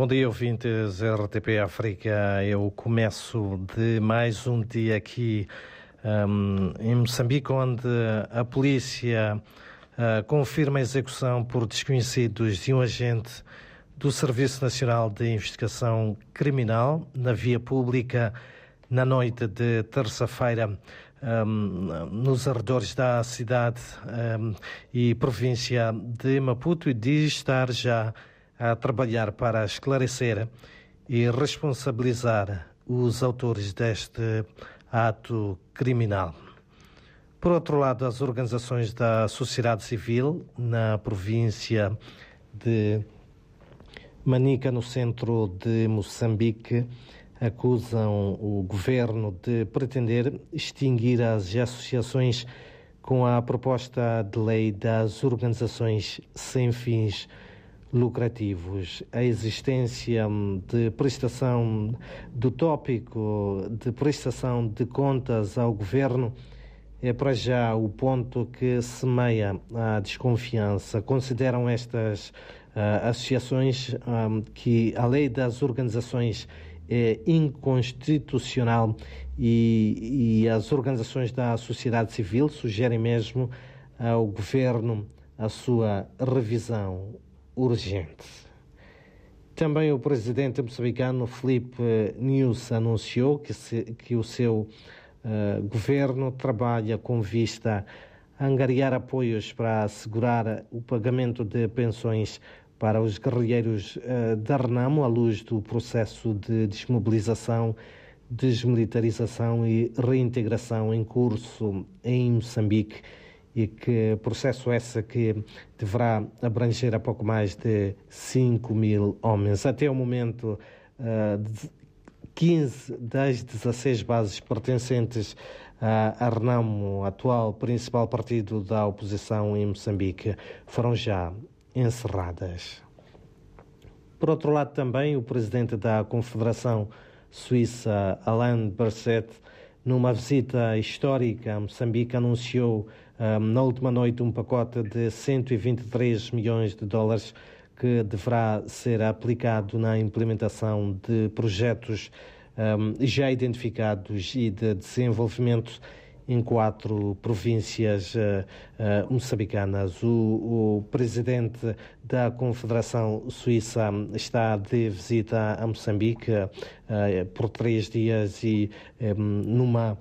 Bom dia, ouvintes RTP África. Eu começo de mais um dia aqui um, em Moçambique, onde a polícia uh, confirma a execução por desconhecidos de um agente do Serviço Nacional de Investigação Criminal na via pública na noite de terça-feira. Um, nos arredores da cidade um, e província de Maputo e diz estar já a trabalhar para esclarecer e responsabilizar os autores deste ato criminal. Por outro lado, as organizações da sociedade civil na província de Manica, no centro de Moçambique, acusam o governo de pretender extinguir as associações com a proposta de lei das organizações sem fins. A existência de prestação do tópico de prestação de contas ao governo é para já o ponto que semeia a desconfiança. Consideram estas uh, associações um, que a lei das organizações é inconstitucional e, e as organizações da sociedade civil sugerem mesmo ao governo a sua revisão urgente. Também o presidente moçambicano Felipe News anunciou que, se, que o seu uh, governo trabalha com vista a angariar apoios para assegurar o pagamento de pensões para os guerrilheiros uh, da Renamo à luz do processo de desmobilização, desmilitarização e reintegração em curso em Moçambique e que processo esse que deverá abranger a pouco mais de 5 mil homens. Até o momento, 15 eh, das 16 bases pertencentes à Renamo, atual principal partido da oposição em Moçambique, foram já encerradas. Por outro lado, também o presidente da Confederação Suíça, Alain Berset, numa visita histórica a Moçambique, anunciou na última noite um pacote de 123 milhões de dólares que deverá ser aplicado na implementação de projetos já identificados e de desenvolvimento em quatro províncias uh, moçambicanas. O, o, presidente da Confederação Suíça está de visita a Moçambique uh, por três dias e um, numa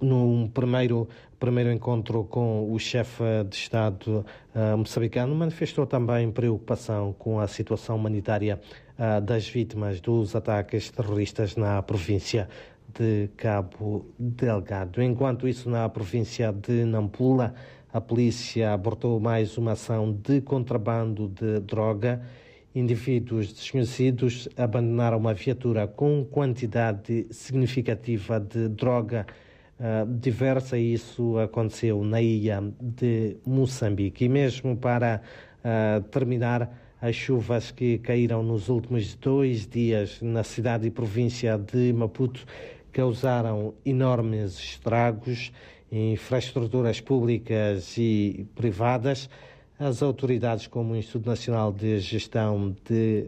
num primeiro primeiro encontro com o chefe de Estado uh, moçambicano manifestou também preocupação com a situação humanitária uh, das vítimas dos ataques terroristas na província de Cabo Delgado. Enquanto isso, na província de Nampula, a polícia abortou mais uma ação de contrabando de droga. Indivíduos desconhecidos abandonaram uma viatura com quantidade significativa de droga diversa e isso aconteceu na ilha de Moçambique. E mesmo para uh, terminar, as chuvas que caíram nos últimos dois dias na cidade e província de Maputo causaram enormes estragos em infraestruturas públicas e privadas. As autoridades, como o Instituto Nacional de Gestão de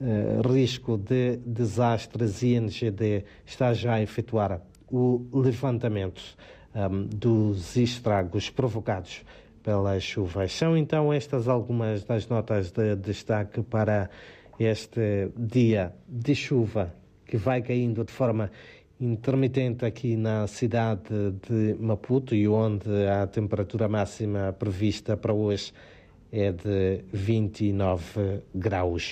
uh, Risco de Desastres, INGD, está já a efetuar o levantamento um, dos estragos provocados pelas chuvas. São então estas algumas das notas de destaque para este dia de chuva que vai caindo de forma intermitente aqui na cidade de Maputo e onde a temperatura máxima prevista para hoje é de 29 graus.